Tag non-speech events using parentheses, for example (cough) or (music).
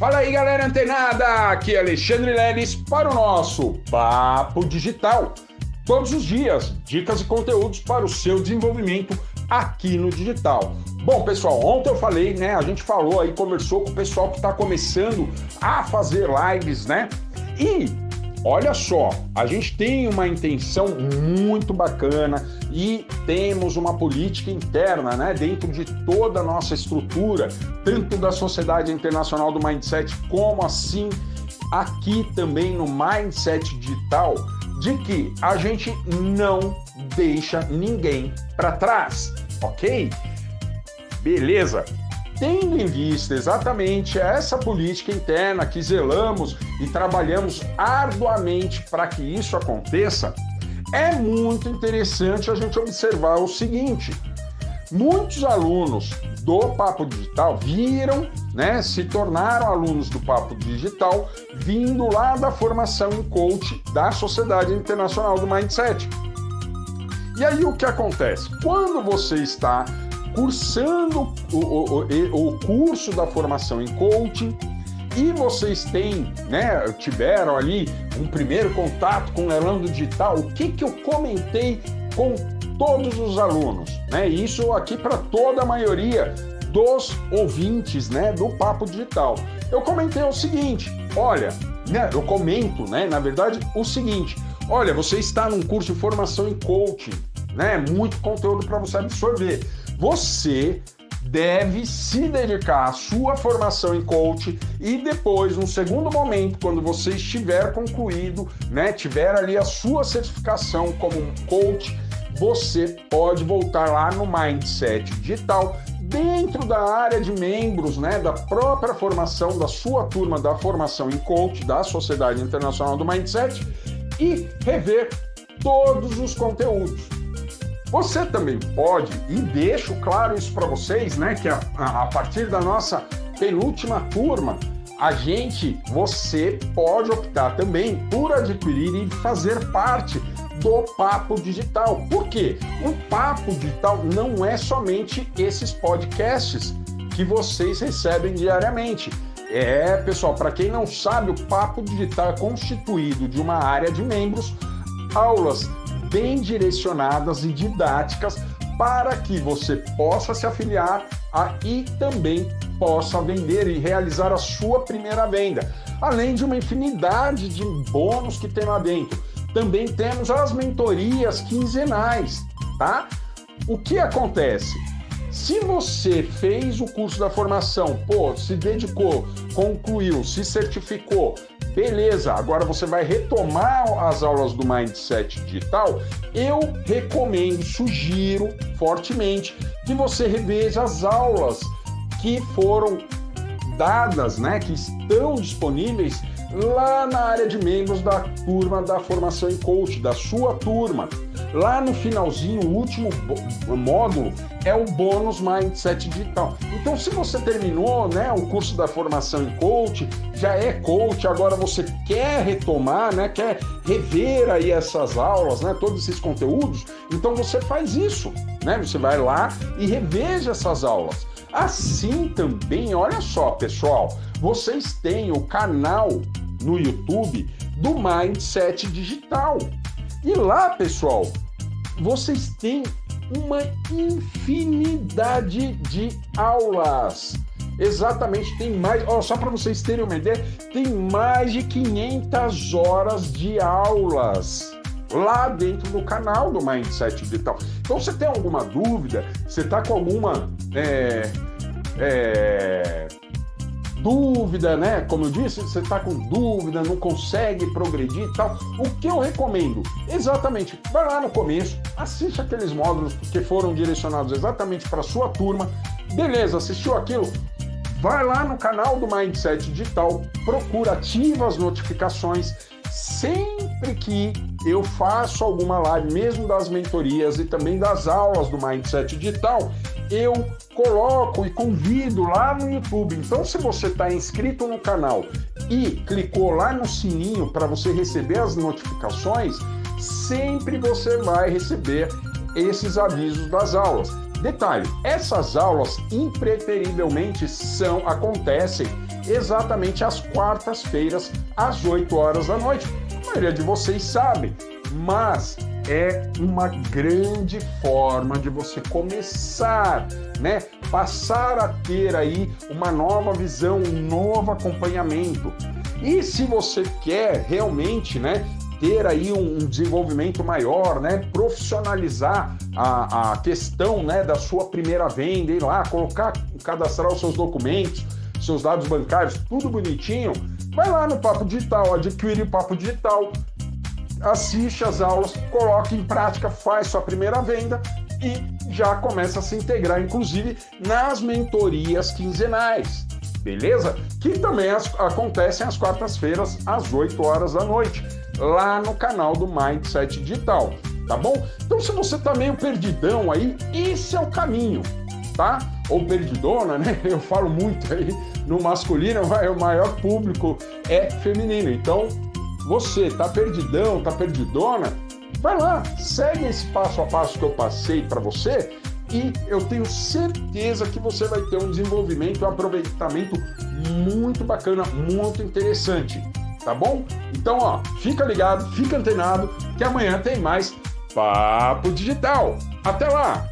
Fala aí, galera antenada! Aqui é Alexandre Leles para o nosso Papo Digital. Todos os dias, dicas e conteúdos para o seu desenvolvimento aqui no digital. Bom, pessoal, ontem eu falei, né? A gente falou aí, conversou com o pessoal que está começando a fazer lives, né? E olha só, a gente tem uma intenção muito bacana e temos uma política interna, né, dentro de toda a nossa estrutura, tanto da Sociedade Internacional do Mindset, como assim aqui também no Mindset Digital, de que a gente não deixa ninguém para trás, ok? Beleza? Tendo em vista exatamente essa política interna que zelamos e trabalhamos arduamente para que isso aconteça, é muito interessante a gente observar o seguinte: muitos alunos do Papo Digital viram, né, se tornaram alunos do Papo Digital, vindo lá da formação em coach da Sociedade Internacional do Mindset. E aí o que acontece? Quando você está cursando o, o, o curso da formação em coaching, e vocês têm, né, tiveram ali um primeiro contato com o Elando Digital, o que, que eu comentei com todos os alunos, né? Isso aqui para toda a maioria dos ouvintes, né, do Papo Digital. Eu comentei o seguinte, olha, né, eu comento, né, na verdade, o seguinte, olha, você está num curso de formação em coaching, né, muito conteúdo para você absorver. Você deve se dedicar à sua formação em coach e depois, num segundo momento, quando você estiver concluído, né, tiver ali a sua certificação como um coach, você pode voltar lá no Mindset Digital dentro da área de membros, né, da própria formação da sua turma da formação em coach da Sociedade Internacional do Mindset e rever todos os conteúdos. Você também pode, e deixo claro isso para vocês, né? Que a, a partir da nossa penúltima turma, a gente, você pode optar também por adquirir e fazer parte do Papo Digital. Por quê? O Papo Digital não é somente esses podcasts que vocês recebem diariamente. É, pessoal, para quem não sabe, o Papo Digital é constituído de uma área de membros, aulas bem direcionadas e didáticas para que você possa se afiliar a, e também possa vender e realizar a sua primeira venda, além de uma infinidade de bônus que tem lá dentro. Também temos as mentorias quinzenais, tá? O que acontece? Se você fez o curso da formação, pô, se dedicou, concluiu, se certificou, beleza, agora você vai retomar as aulas do Mindset Digital, eu recomendo, sugiro fortemente que você reveja as aulas que foram dadas, né, que estão disponíveis lá na área de membros da turma da formação em coach, da sua turma. Lá no finalzinho, o último módulo é o bônus Mindset Digital. Então, se você terminou né, o curso da formação em coach, já é coach, agora você quer retomar, né, quer rever aí essas aulas, né, todos esses conteúdos, então você faz isso. Né? Você vai lá e reveja essas aulas. Assim também, olha só, pessoal, vocês têm o canal no YouTube do Mindset Digital. E lá, pessoal, vocês têm uma infinidade de aulas. Exatamente, tem mais, ó, só para vocês terem uma ideia, tem mais de 500 horas de aulas lá dentro do canal do Mindset Digital. Então, você tem alguma dúvida, você está com alguma é, é, dúvida, né? Como eu disse, você está com dúvida, não consegue progredir e tal. O que eu recomendo? Exatamente, vai lá no começo, assiste aqueles módulos que foram direcionados exatamente para sua turma. Beleza, assistiu aquilo? Vai lá no canal do Mindset Digital, procura, ativa as notificações. Sempre que eu faço alguma live, mesmo das mentorias e também das aulas do Mindset Digital, eu coloco e convido lá no YouTube. Então, se você está inscrito no canal e clicou lá no sininho para você receber as notificações, sempre você vai receber esses avisos das aulas. Detalhe: essas aulas impreterivelmente são acontecem exatamente às quartas-feiras, às 8 horas da noite. Maioria de vocês sabe, mas é uma grande forma de você começar, né? Passar a ter aí uma nova visão, um novo acompanhamento. E se você quer realmente, né, ter aí um, desenvolvimento maior, né? Profissionalizar a, a questão, né, da sua primeira venda, ir lá, colocar, cadastrar os seus documentos, seus dados bancários, tudo bonitinho. Vai lá no Papo Digital, adquire o Papo Digital, assiste as aulas, coloque em prática, faz sua primeira venda e já começa a se integrar, inclusive nas mentorias quinzenais beleza? Que também as, acontecem às quartas-feiras, às 8 horas da noite lá no canal do Mindset Digital, tá bom? Então, se você tá meio perdidão aí, esse é o caminho, tá? Ou perdidona, né? (laughs) Eu falo muito aí no masculino, (laughs) o maior público é feminino. Então, você tá perdidão, tá perdidona, vai lá, segue esse passo a passo que eu passei para você e eu tenho certeza que você vai ter um desenvolvimento, um aproveitamento muito bacana, muito interessante tá bom? Então, ó, fica ligado, fica antenado, que amanhã tem mais Papo Digital. Até lá!